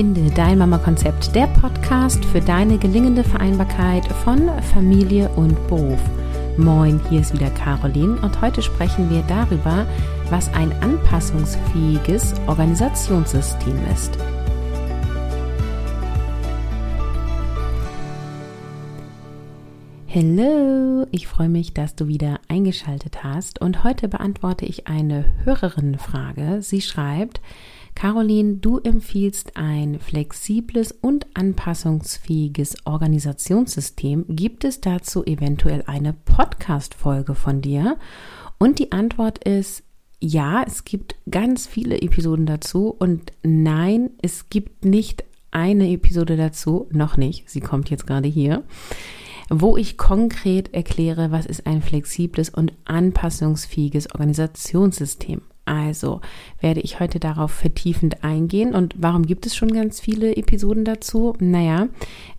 Finde dein Mama-Konzept, der Podcast für deine gelingende Vereinbarkeit von Familie und Beruf. Moin, hier ist wieder Caroline und heute sprechen wir darüber, was ein anpassungsfähiges Organisationssystem ist. Hallo, ich freue mich, dass du wieder eingeschaltet hast und heute beantworte ich eine Hörerinnenfrage. Sie schreibt, Caroline, du empfiehlst ein flexibles und anpassungsfähiges Organisationssystem. Gibt es dazu eventuell eine Podcast-Folge von dir? Und die Antwort ist ja, es gibt ganz viele Episoden dazu und nein, es gibt nicht eine Episode dazu, noch nicht, sie kommt jetzt gerade hier, wo ich konkret erkläre, was ist ein flexibles und anpassungsfähiges Organisationssystem. Also werde ich heute darauf vertiefend eingehen. Und warum gibt es schon ganz viele Episoden dazu? Naja,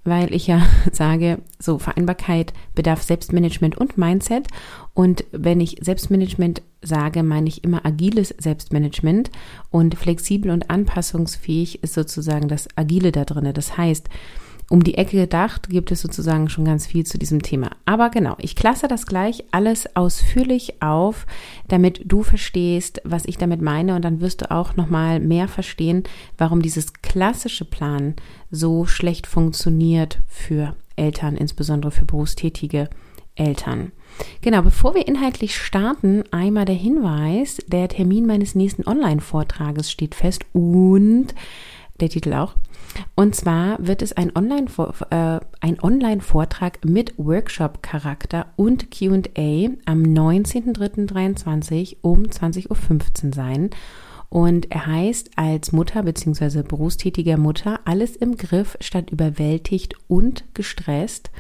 weil ich ja sage, so Vereinbarkeit bedarf Selbstmanagement und Mindset. Und wenn ich Selbstmanagement sage, meine ich immer agiles Selbstmanagement und flexibel und anpassungsfähig ist sozusagen das Agile da drin. Das heißt, um die Ecke gedacht, gibt es sozusagen schon ganz viel zu diesem Thema. Aber genau, ich klasse das gleich alles ausführlich auf, damit du verstehst, was ich damit meine und dann wirst du auch nochmal mehr verstehen, warum dieses klassische Plan so schlecht funktioniert für Eltern, insbesondere für berufstätige Eltern. Genau, bevor wir inhaltlich starten, einmal der Hinweis, der Termin meines nächsten Online-Vortrages steht fest und der Titel auch. Und zwar wird es ein Online-Vortrag äh, Online mit Workshop-Charakter und QA am 19.03.23 um 20.15 Uhr sein. Und er heißt als Mutter bzw. berufstätiger Mutter alles im Griff statt überwältigt und gestresst.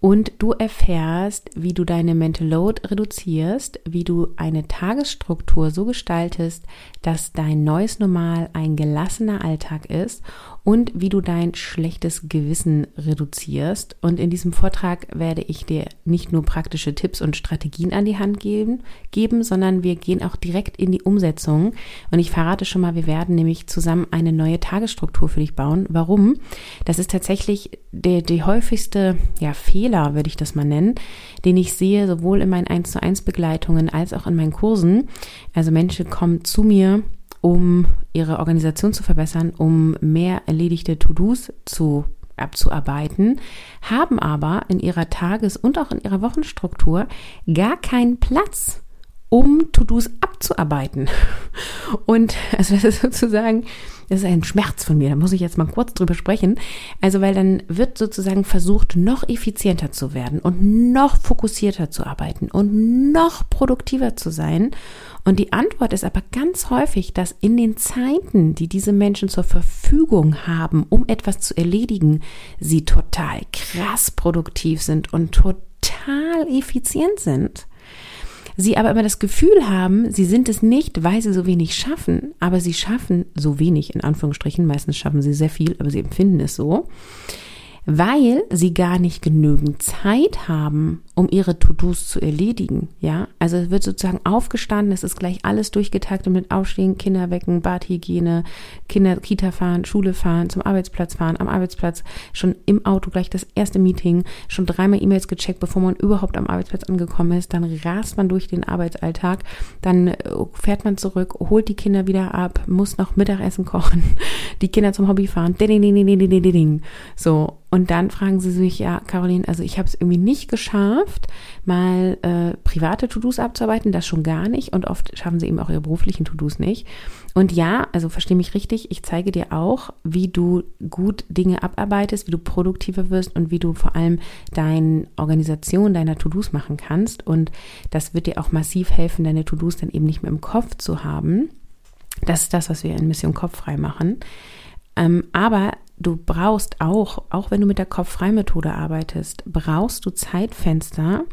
Und du erfährst, wie du deine Mental Load reduzierst, wie du eine Tagesstruktur so gestaltest, dass dein neues Normal ein gelassener Alltag ist und wie du dein schlechtes Gewissen reduzierst. Und in diesem Vortrag werde ich dir nicht nur praktische Tipps und Strategien an die Hand geben, geben, sondern wir gehen auch direkt in die Umsetzung. Und ich verrate schon mal, wir werden nämlich zusammen eine neue Tagesstruktur für dich bauen. Warum? Das ist tatsächlich der, der häufigste ja, Fehler, würde ich das mal nennen, den ich sehe, sowohl in meinen 1 zu 1 Begleitungen als auch in meinen Kursen. Also Menschen kommen zu mir um ihre Organisation zu verbessern, um mehr erledigte To-Dos zu abzuarbeiten, haben aber in ihrer Tages- und auch in ihrer Wochenstruktur gar keinen Platz, um To-Dos abzuarbeiten. Und also das ist sozusagen das ist ein Schmerz von mir, da muss ich jetzt mal kurz drüber sprechen. Also, weil dann wird sozusagen versucht, noch effizienter zu werden und noch fokussierter zu arbeiten und noch produktiver zu sein. Und die Antwort ist aber ganz häufig, dass in den Zeiten, die diese Menschen zur Verfügung haben, um etwas zu erledigen, sie total krass produktiv sind und total effizient sind sie aber immer das Gefühl haben, sie sind es nicht, weil sie so wenig schaffen, aber sie schaffen so wenig, in Anführungsstrichen, meistens schaffen sie sehr viel, aber sie empfinden es so, weil sie gar nicht genügend Zeit haben, um ihre To-Dos zu erledigen. Ja, also es wird sozusagen aufgestanden, es ist gleich alles durchgetaktet mit Aufstehen, Kinder wecken, Badhygiene, Kinder Kita fahren, Schule fahren, zum Arbeitsplatz fahren, am Arbeitsplatz schon im Auto gleich das erste Meeting, schon dreimal E-Mails gecheckt, bevor man überhaupt am Arbeitsplatz angekommen ist, dann rast man durch den Arbeitsalltag, dann äh, fährt man zurück, holt die Kinder wieder ab, muss noch Mittagessen kochen, die Kinder zum Hobby fahren, ding, ding, ding, ding, ding, ding, ding. So, und dann fragen sie sich, ja, Caroline, also ich habe es irgendwie nicht geschafft, mal äh, private To-Dos abzuarbeiten, das schon gar nicht. Und oft schaffen sie eben auch ihre beruflichen To-Dos nicht. Und ja, also verstehe mich richtig, ich zeige dir auch, wie du gut Dinge abarbeitest, wie du produktiver wirst und wie du vor allem deine Organisation deiner To-Dos machen kannst. Und das wird dir auch massiv helfen, deine To-Dos dann eben nicht mehr im Kopf zu haben. Das ist das, was wir in Mission Kopf frei machen. Ähm, aber du brauchst auch, auch wenn du mit der Kopf-Frei-Methode arbeitest, brauchst du Zeitfenster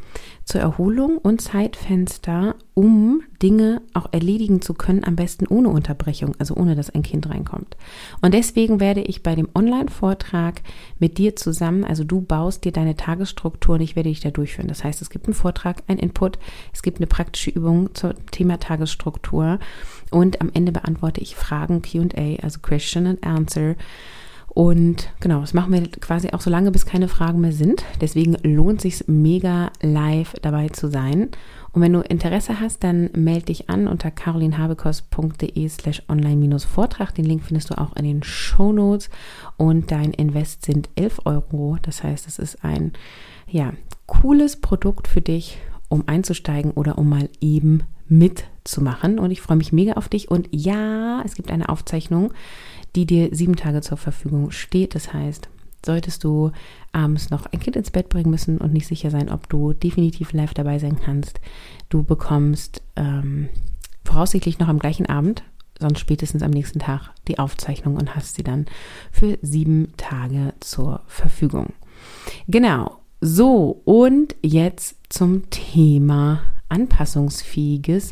zur Erholung und Zeitfenster, um Dinge auch erledigen zu können, am besten ohne Unterbrechung, also ohne dass ein Kind reinkommt. Und deswegen werde ich bei dem Online-Vortrag mit dir zusammen, also du baust dir deine Tagesstruktur und ich werde dich da durchführen. Das heißt, es gibt einen Vortrag, ein Input, es gibt eine praktische Übung zum Thema Tagesstruktur und am Ende beantworte ich Fragen QA, also Question and Answer. Und genau, das machen wir quasi auch so lange, bis keine Fragen mehr sind. Deswegen lohnt sich mega live dabei zu sein. Und wenn du Interesse hast, dann melde dich an unter carolinhabekos.de slash online-vortrag. Den Link findest du auch in den Show Notes. Und dein Invest sind 11 Euro. Das heißt, es ist ein ja, cooles Produkt für dich, um einzusteigen oder um mal eben mitzumachen. Und ich freue mich mega auf dich. Und ja, es gibt eine Aufzeichnung die dir sieben Tage zur Verfügung steht. Das heißt, solltest du abends noch ein Kind ins Bett bringen müssen und nicht sicher sein, ob du definitiv live dabei sein kannst, du bekommst ähm, voraussichtlich noch am gleichen Abend, sonst spätestens am nächsten Tag die Aufzeichnung und hast sie dann für sieben Tage zur Verfügung. Genau. So, und jetzt zum Thema anpassungsfähiges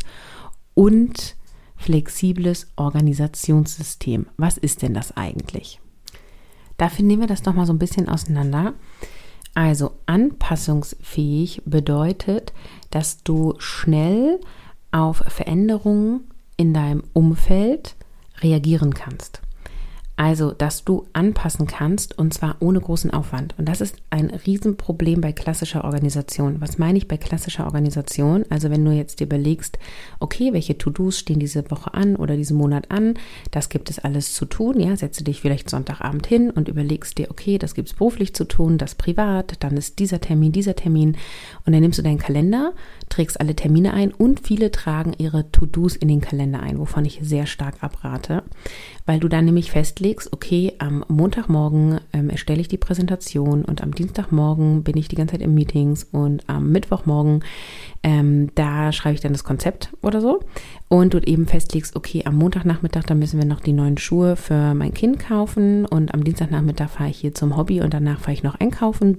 und flexibles Organisationssystem. Was ist denn das eigentlich? Dafür nehmen wir das doch mal so ein bisschen auseinander. Also anpassungsfähig bedeutet, dass du schnell auf Veränderungen in deinem Umfeld reagieren kannst. Also, dass du anpassen kannst und zwar ohne großen Aufwand. Und das ist ein Riesenproblem bei klassischer Organisation. Was meine ich bei klassischer Organisation? Also, wenn du jetzt dir überlegst, okay, welche To-Dos stehen diese Woche an oder diesen Monat an, das gibt es alles zu tun. Ja, setze dich vielleicht Sonntagabend hin und überlegst dir, okay, das gibt es beruflich zu tun, das privat, dann ist dieser Termin, dieser Termin. Und dann nimmst du deinen Kalender, trägst alle Termine ein und viele tragen ihre To-Dos in den Kalender ein, wovon ich sehr stark abrate, weil du dann nämlich festlegst, legst, okay, am Montagmorgen ähm, erstelle ich die Präsentation und am Dienstagmorgen bin ich die ganze Zeit in Meetings und am Mittwochmorgen ähm, da schreibe ich dann das Konzept oder so und du eben festlegst, okay, am Montagnachmittag, da müssen wir noch die neuen Schuhe für mein Kind kaufen und am Dienstagnachmittag fahre ich hier zum Hobby und danach fahre ich noch einkaufen.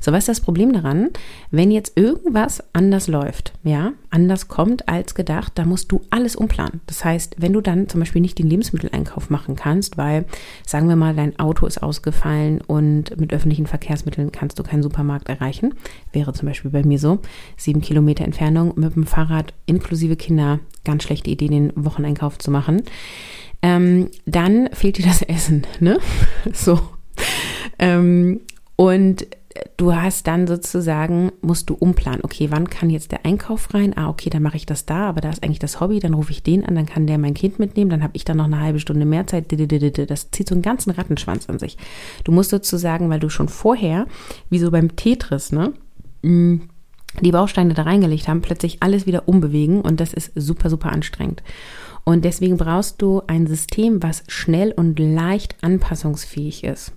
So, was ist das Problem daran? Wenn jetzt irgendwas anders läuft, ja, anders kommt als gedacht, da musst du alles umplanen. Das heißt, wenn du dann zum Beispiel nicht den Lebensmitteleinkauf machen kannst, weil, sagen wir mal, dein Auto ist ausgefallen und mit öffentlichen Verkehrsmitteln kannst du keinen Supermarkt erreichen, wäre zum Beispiel bei mir so, sieben Kilometer Entfernung mit dem Fahrrad inklusive Kinder. Ganz schlechte Idee, den Wocheneinkauf zu machen. Ähm, dann fehlt dir das Essen, ne? so. Ähm, und du hast dann sozusagen, musst du umplanen, okay, wann kann jetzt der Einkauf rein? Ah, okay, dann mache ich das da, aber da ist eigentlich das Hobby, dann rufe ich den an, dann kann der mein Kind mitnehmen, dann habe ich dann noch eine halbe Stunde mehr Zeit. Das zieht so einen ganzen Rattenschwanz an sich. Du musst sozusagen, weil du schon vorher, wie so beim Tetris, ne, die Bausteine da reingelegt haben, plötzlich alles wieder umbewegen und das ist super, super anstrengend. Und deswegen brauchst du ein System, was schnell und leicht anpassungsfähig ist.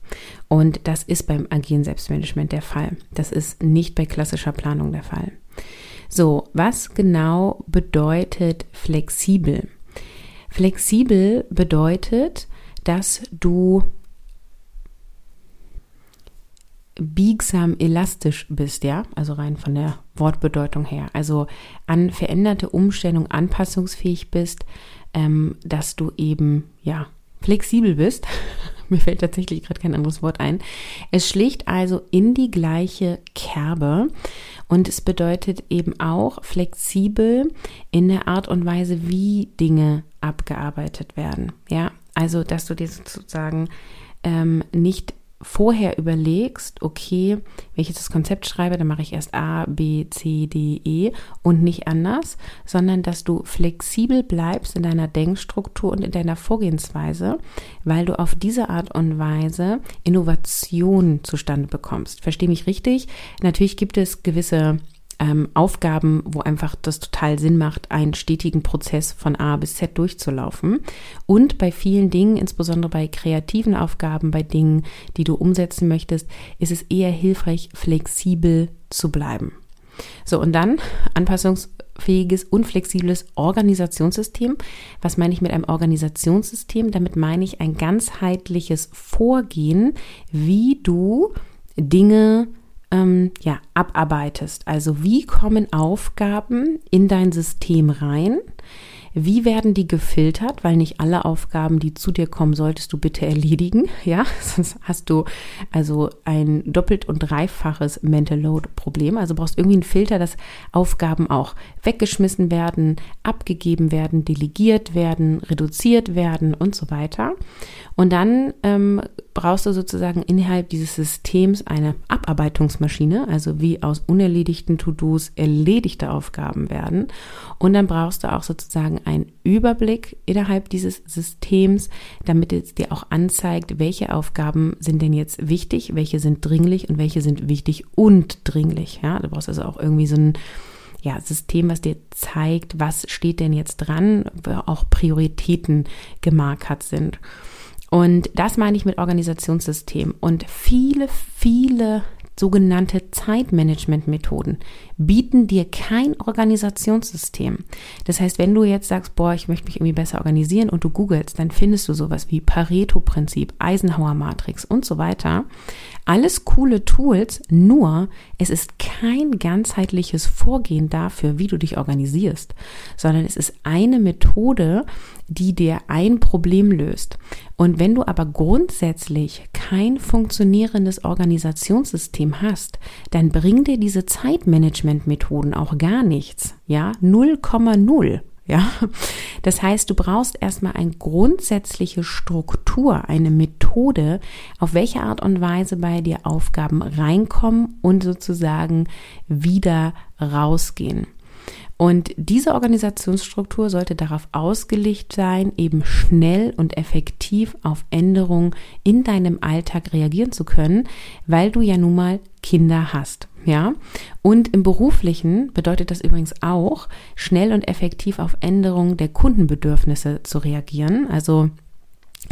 Und das ist beim agilen Selbstmanagement der Fall. Das ist nicht bei klassischer Planung der Fall. So, was genau bedeutet flexibel? Flexibel bedeutet, dass du biegsam elastisch bist, ja, also rein von der Wortbedeutung her, also an veränderte Umstellung anpassungsfähig bist, ähm, dass du eben, ja, flexibel bist. Mir fällt tatsächlich gerade kein anderes Wort ein. Es schlägt also in die gleiche Kerbe und es bedeutet eben auch flexibel in der Art und Weise, wie Dinge abgearbeitet werden. Ja, also dass du dir sozusagen ähm, nicht vorher überlegst, okay, wenn ich jetzt das Konzept schreibe, dann mache ich erst A, B, C, D, E und nicht anders, sondern dass du flexibel bleibst in deiner Denkstruktur und in deiner Vorgehensweise, weil du auf diese Art und Weise Innovation zustande bekommst. Verstehe mich richtig? Natürlich gibt es gewisse ähm, Aufgaben, wo einfach das total Sinn macht, einen stetigen Prozess von A bis Z durchzulaufen. Und bei vielen Dingen, insbesondere bei kreativen Aufgaben, bei Dingen, die du umsetzen möchtest, ist es eher hilfreich, flexibel zu bleiben. So, und dann anpassungsfähiges und flexibles Organisationssystem. Was meine ich mit einem Organisationssystem? Damit meine ich ein ganzheitliches Vorgehen, wie du Dinge ähm, ja, abarbeitest. Also wie kommen Aufgaben in dein System rein? Wie werden die gefiltert? Weil nicht alle Aufgaben, die zu dir kommen, solltest du bitte erledigen. Ja, sonst hast du also ein doppelt und dreifaches Mental Load Problem. Also brauchst irgendwie einen Filter, dass Aufgaben auch weggeschmissen werden, abgegeben werden, delegiert werden, reduziert werden und so weiter. Und dann ähm, brauchst du sozusagen innerhalb dieses Systems eine Abarbeitungsmaschine, also wie aus unerledigten To-Dos erledigte Aufgaben werden. Und dann brauchst du auch sozusagen einen Überblick innerhalb dieses Systems, damit es dir auch anzeigt, welche Aufgaben sind denn jetzt wichtig, welche sind dringlich und welche sind wichtig und dringlich. Ja, du brauchst also auch irgendwie so ein ja, System, was dir zeigt, was steht denn jetzt dran, wo auch Prioritäten gemarkert sind. Und das meine ich mit Organisationssystem. Und viele, viele sogenannte Zeitmanagement-Methoden bieten dir kein Organisationssystem. Das heißt, wenn du jetzt sagst, boah, ich möchte mich irgendwie besser organisieren und du googelst, dann findest du sowas wie Pareto-Prinzip, Eisenhower-Matrix und so weiter. Alles coole Tools, nur es ist kein ganzheitliches Vorgehen dafür, wie du dich organisierst, sondern es ist eine Methode, die dir ein Problem löst. Und wenn du aber grundsätzlich kein funktionierendes Organisationssystem hast, dann bring dir diese Zeitmanagement-Methoden auch gar nichts. Ja, 0,0. Ja, das heißt, du brauchst erstmal eine grundsätzliche Struktur, eine Methode, auf welche Art und Weise bei dir Aufgaben reinkommen und sozusagen wieder rausgehen. Und diese Organisationsstruktur sollte darauf ausgelegt sein, eben schnell und effektiv auf Änderungen in deinem Alltag reagieren zu können, weil du ja nun mal Kinder hast. Ja, und im beruflichen bedeutet das übrigens auch, schnell und effektiv auf Änderungen der Kundenbedürfnisse zu reagieren. Also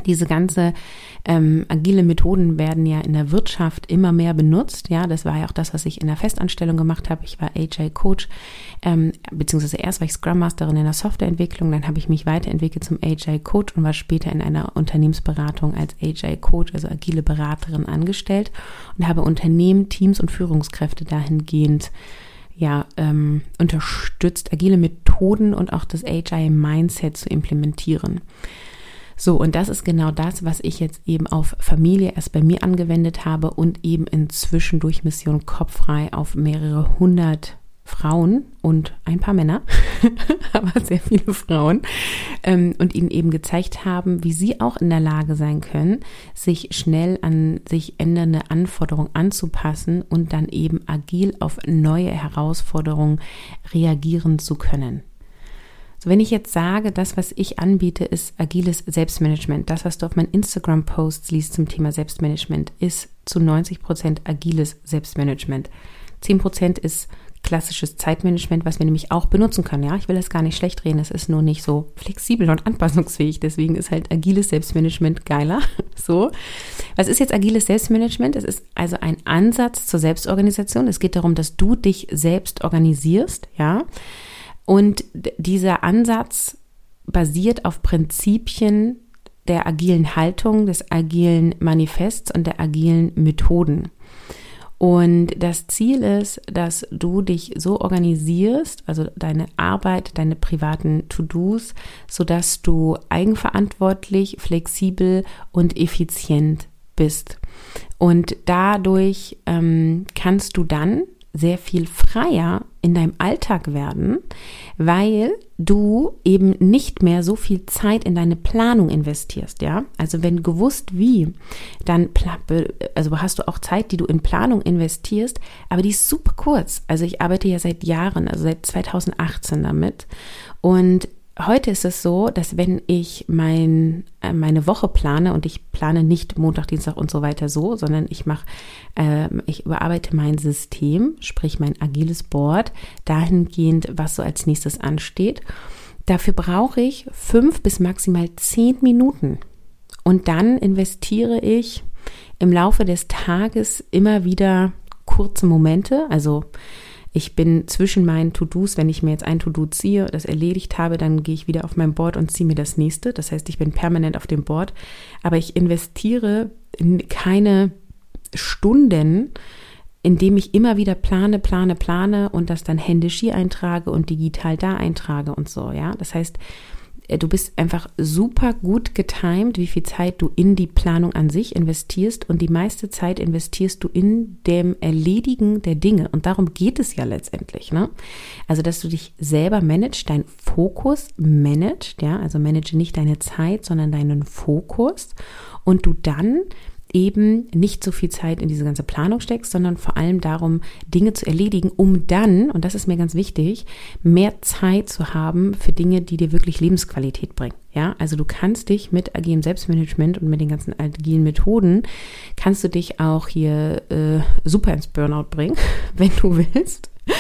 diese ganze ähm, agile Methoden werden ja in der Wirtschaft immer mehr benutzt. Ja, das war ja auch das, was ich in der Festanstellung gemacht habe. Ich war AJ Coach, ähm, beziehungsweise erst war ich Scrum Masterin in der Softwareentwicklung, dann habe ich mich weiterentwickelt zum AJ Coach und war später in einer Unternehmensberatung als AJ Coach, also agile Beraterin angestellt und habe Unternehmen, Teams und Führungskräfte dahingehend ja, ähm, unterstützt, agile Methoden und auch das Agile Mindset zu implementieren. So, und das ist genau das, was ich jetzt eben auf Familie erst bei mir angewendet habe und eben inzwischen durch Mission Kopffrei auf mehrere hundert Frauen und ein paar Männer, aber sehr viele Frauen, ähm, und ihnen eben gezeigt haben, wie sie auch in der Lage sein können, sich schnell an sich ändernde Anforderungen anzupassen und dann eben agil auf neue Herausforderungen reagieren zu können. So, wenn ich jetzt sage, das, was ich anbiete, ist agiles Selbstmanagement, das, was du auf meinen Instagram-Posts liest zum Thema Selbstmanagement, ist zu 90 Prozent agiles Selbstmanagement. 10 Prozent ist klassisches Zeitmanagement, was wir nämlich auch benutzen können. Ja, ich will das gar nicht schlecht reden. Es ist nur nicht so flexibel und anpassungsfähig. Deswegen ist halt agiles Selbstmanagement geiler. So. Was ist jetzt agiles Selbstmanagement? Es ist also ein Ansatz zur Selbstorganisation. Es geht darum, dass du dich selbst organisierst. Ja. Und dieser Ansatz basiert auf Prinzipien der agilen Haltung, des agilen Manifests und der agilen Methoden. Und das Ziel ist, dass du dich so organisierst, also deine Arbeit, deine privaten To-Dos, sodass du eigenverantwortlich, flexibel und effizient bist. Und dadurch ähm, kannst du dann sehr viel freier in deinem Alltag werden, weil du eben nicht mehr so viel Zeit in deine Planung investierst, ja? Also wenn gewusst wie, dann also hast du auch Zeit, die du in Planung investierst, aber die ist super kurz. Also ich arbeite ja seit Jahren, also seit 2018 damit und Heute ist es so, dass wenn ich mein, äh, meine Woche plane und ich plane nicht Montag, Dienstag und so weiter so, sondern ich mache, äh, ich überarbeite mein System, sprich mein agiles Board, dahingehend, was so als nächstes ansteht. Dafür brauche ich fünf bis maximal zehn Minuten. Und dann investiere ich im Laufe des Tages immer wieder kurze Momente, also ich bin zwischen meinen To-Dos, wenn ich mir jetzt ein To-Do ziehe, das erledigt habe, dann gehe ich wieder auf mein Board und ziehe mir das nächste. Das heißt, ich bin permanent auf dem Board, aber ich investiere in keine Stunden indem ich immer wieder plane, plane, plane und das dann händisch hier eintrage und digital da eintrage und so, ja. Das heißt, du bist einfach super gut getimed, wie viel Zeit du in die Planung an sich investierst und die meiste Zeit investierst du in dem Erledigen der Dinge. Und darum geht es ja letztendlich, ne? Also, dass du dich selber managst, dein Fokus managst, ja, also manage nicht deine Zeit, sondern deinen Fokus. Und du dann eben nicht so viel Zeit in diese ganze Planung steckst, sondern vor allem darum, Dinge zu erledigen, um dann, und das ist mir ganz wichtig, mehr Zeit zu haben für Dinge, die dir wirklich Lebensqualität bringen. Ja, also du kannst dich mit agilem Selbstmanagement und mit den ganzen agilen Methoden, kannst du dich auch hier äh, super ins Burnout bringen, wenn du willst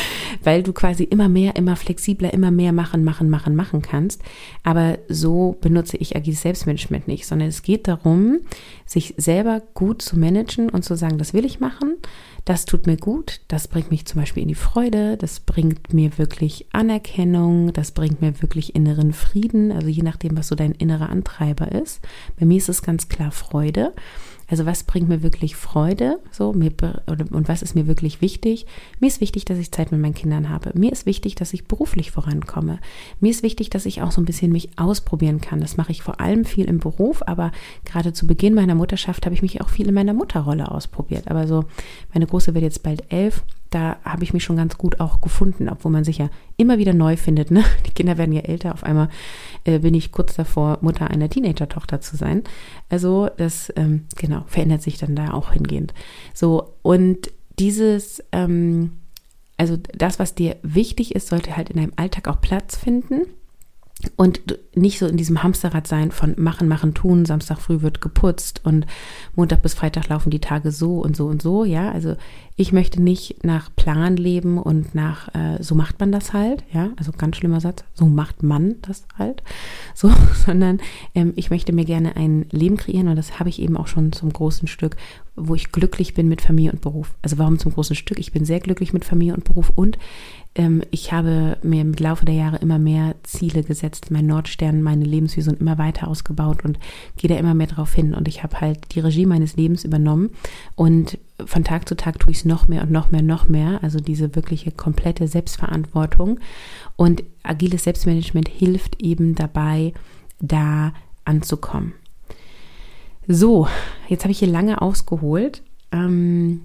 weil du quasi immer mehr, immer flexibler, immer mehr machen, machen, machen, machen kannst. Aber so benutze ich agiles Selbstmanagement nicht, sondern es geht darum, sich selber gut zu managen und zu sagen, das will ich machen, das tut mir gut, das bringt mich zum Beispiel in die Freude, das bringt mir wirklich Anerkennung, das bringt mir wirklich inneren Frieden, also je nachdem, was so dein innerer Antreiber ist. Bei mir ist es ganz klar Freude. Also was bringt mir wirklich Freude? So, mir, und was ist mir wirklich wichtig? Mir ist wichtig, dass ich Zeit mit meinen Kindern habe. Mir ist wichtig, dass ich beruflich vorankomme. Mir ist wichtig, dass ich auch so ein bisschen mich ausprobieren kann. Das mache ich vor allem viel im Beruf, aber gerade zu Beginn meiner Mutterschaft habe ich mich auch viel in meiner Mutterrolle ausprobiert. Aber so, meine Große wird jetzt bald elf da habe ich mich schon ganz gut auch gefunden, obwohl man sich ja immer wieder neu findet. Ne? Die Kinder werden ja älter. Auf einmal äh, bin ich kurz davor, Mutter einer Teenager-Tochter zu sein. Also das ähm, genau verändert sich dann da auch hingehend. So und dieses ähm, also das, was dir wichtig ist, sollte halt in deinem Alltag auch Platz finden und nicht so in diesem Hamsterrad sein von machen, machen, tun. Samstag früh wird geputzt und Montag bis Freitag laufen die Tage so und so und so. Ja, also ich möchte nicht nach Plan leben und nach äh, so macht man das halt. Ja, also ganz schlimmer Satz. So macht man das halt. So, sondern ähm, ich möchte mir gerne ein Leben kreieren und das habe ich eben auch schon zum großen Stück, wo ich glücklich bin mit Familie und Beruf. Also warum zum großen Stück? Ich bin sehr glücklich mit Familie und Beruf und ähm, ich habe mir im Laufe der Jahre immer mehr Ziele gesetzt, mein Nordstern, meine Lebensvision immer weiter ausgebaut und gehe da immer mehr drauf hin. Und ich habe halt die Regie meines Lebens übernommen und von Tag zu Tag tue ich es noch mehr und noch mehr, noch mehr. Also diese wirkliche komplette Selbstverantwortung. Und agiles Selbstmanagement hilft eben dabei, da anzukommen. So, jetzt habe ich hier lange ausgeholt. Ähm,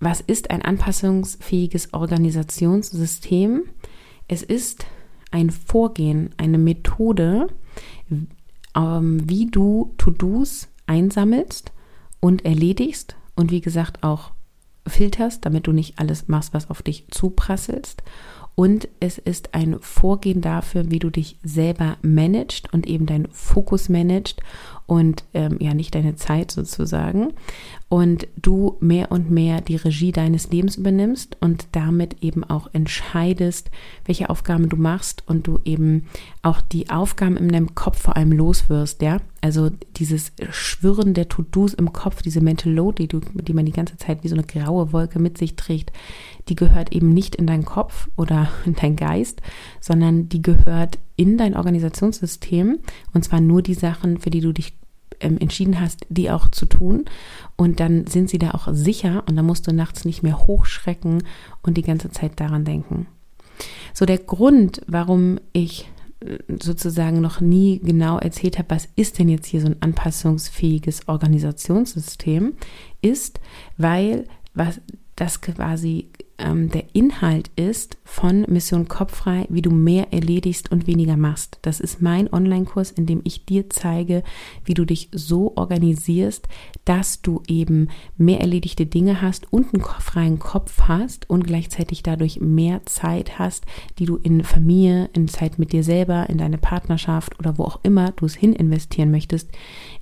was ist ein anpassungsfähiges Organisationssystem? Es ist ein Vorgehen, eine Methode, ähm, wie du To-Dos einsammelst und erledigst und wie gesagt auch filterst, damit du nicht alles machst, was auf dich zuprasselst. Und es ist ein Vorgehen dafür, wie du dich selber managst und eben deinen Fokus managst und ähm, ja nicht deine Zeit sozusagen und du mehr und mehr die Regie deines Lebens übernimmst und damit eben auch entscheidest, welche Aufgaben du machst und du eben auch die Aufgaben in deinem Kopf vor allem loswirst, ja? Also dieses Schwirren der To-Dos im Kopf, diese Mental Load, die, du, die man die ganze Zeit wie so eine graue Wolke mit sich trägt, die gehört eben nicht in deinen Kopf oder in deinen Geist, sondern die gehört in dein Organisationssystem und zwar nur die Sachen, für die du dich ähm, entschieden hast, die auch zu tun. Und dann sind sie da auch sicher und dann musst du nachts nicht mehr hochschrecken und die ganze Zeit daran denken. So der Grund, warum ich äh, sozusagen noch nie genau erzählt habe, was ist denn jetzt hier so ein anpassungsfähiges Organisationssystem, ist, weil was das quasi ähm, der Inhalt ist von Mission Kopffrei, wie du mehr erledigst und weniger machst. Das ist mein Online-Kurs, in dem ich dir zeige, wie du dich so organisierst, dass du eben mehr erledigte Dinge hast und einen freien Kopf hast und gleichzeitig dadurch mehr Zeit hast, die du in Familie, in Zeit mit dir selber, in deine Partnerschaft oder wo auch immer du es hin investieren möchtest,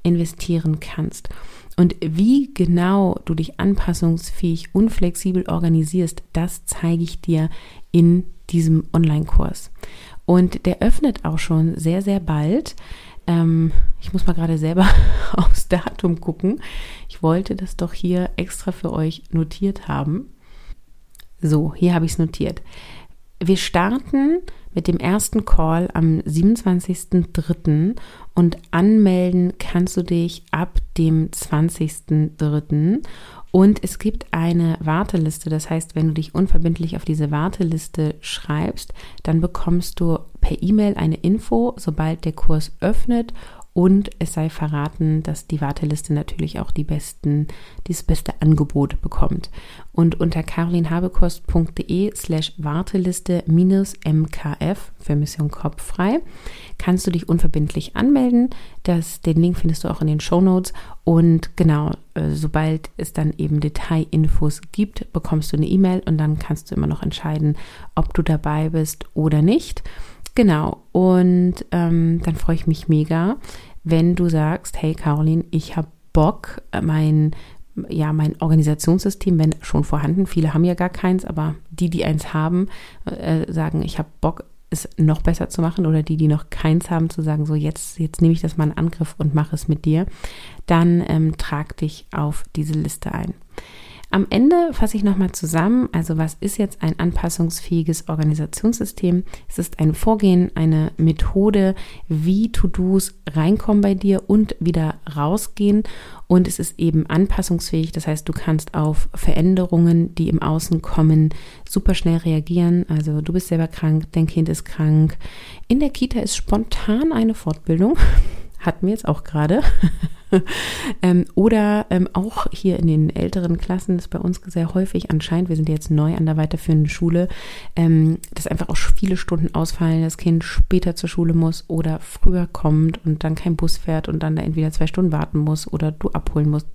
investieren kannst. Und wie genau du dich anpassungsfähig und flexibel organisierst, das zeige ich dir in diesem Online-Kurs. Und der öffnet auch schon sehr, sehr bald. Ähm, ich muss mal gerade selber aufs Datum gucken. Ich wollte das doch hier extra für euch notiert haben. So, hier habe ich es notiert. Wir starten mit dem ersten Call am 27.03. und anmelden kannst du dich ab dem 20.03. Und es gibt eine Warteliste. Das heißt, wenn du dich unverbindlich auf diese Warteliste schreibst, dann bekommst du per E-Mail eine Info, sobald der Kurs öffnet und es sei verraten, dass die Warteliste natürlich auch die besten, das beste Angebot bekommt. Und unter carolinhabekost.de slash Warteliste minus MKF für Mission Kopffrei kannst du dich unverbindlich anmelden. Das, den Link findest du auch in den Show Notes. Und genau, äh, sobald es dann eben Detailinfos gibt, bekommst du eine E-Mail und dann kannst du immer noch entscheiden, ob du dabei bist oder nicht. Genau, und ähm, dann freue ich mich mega, wenn du sagst, hey Caroline, ich habe Bock, mein, ja, mein Organisationssystem, wenn schon vorhanden, viele haben ja gar keins, aber die, die eins haben, äh, sagen, ich habe Bock, es noch besser zu machen oder die, die noch keins haben, zu sagen, so jetzt, jetzt nehme ich das mal in Angriff und mache es mit dir, dann ähm, trag dich auf diese Liste ein. Am Ende fasse ich nochmal zusammen, also was ist jetzt ein anpassungsfähiges Organisationssystem? Es ist ein Vorgehen, eine Methode, wie To-Dos reinkommen bei dir und wieder rausgehen. Und es ist eben anpassungsfähig, das heißt, du kannst auf Veränderungen, die im Außen kommen, super schnell reagieren. Also du bist selber krank, dein Kind ist krank. In der Kita ist spontan eine Fortbildung. Hatten wir jetzt auch gerade. ähm, oder ähm, auch hier in den älteren Klassen ist bei uns sehr häufig anscheinend, wir sind jetzt neu an der weiterführenden Schule, ähm, dass einfach auch viele Stunden ausfallen, das Kind später zur Schule muss oder früher kommt und dann kein Bus fährt und dann da entweder zwei Stunden warten muss oder du abholen musst.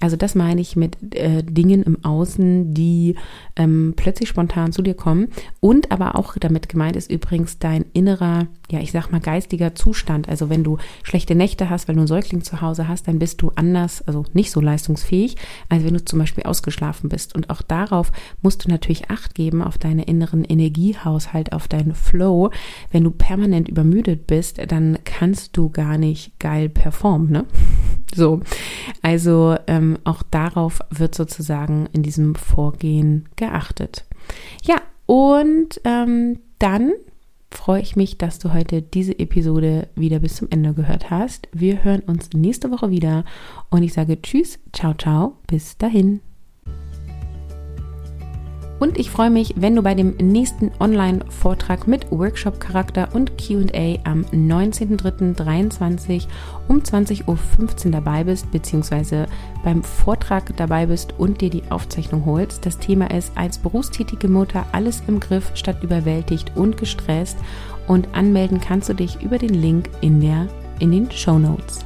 Also das meine ich mit äh, Dingen im Außen, die ähm, plötzlich spontan zu dir kommen. Und aber auch damit gemeint ist übrigens dein innerer, ja, ich sag mal, geistiger Zustand. Also wenn du schlechte Nächte hast, weil du einen Säugling zu Hause hast, dann bist du anders, also nicht so leistungsfähig, als wenn du zum Beispiel ausgeschlafen bist. Und auch darauf musst du natürlich Acht geben, auf deinen inneren Energiehaushalt, auf deinen Flow. Wenn du permanent übermüdet bist, dann kannst du gar nicht geil performen, ne? So, also ähm, auch darauf wird sozusagen in diesem Vorgehen geachtet. Ja, und ähm, dann freue ich mich, dass du heute diese Episode wieder bis zum Ende gehört hast. Wir hören uns nächste Woche wieder und ich sage Tschüss, ciao, ciao, bis dahin. Und ich freue mich, wenn du bei dem nächsten Online-Vortrag mit Workshop-Charakter und QA am 19.03.23 um 20.15 Uhr dabei bist, beziehungsweise beim Vortrag dabei bist und dir die Aufzeichnung holst. Das Thema ist als berufstätige Mutter alles im Griff statt überwältigt und gestresst. Und anmelden kannst du dich über den Link in, der, in den Show Notes.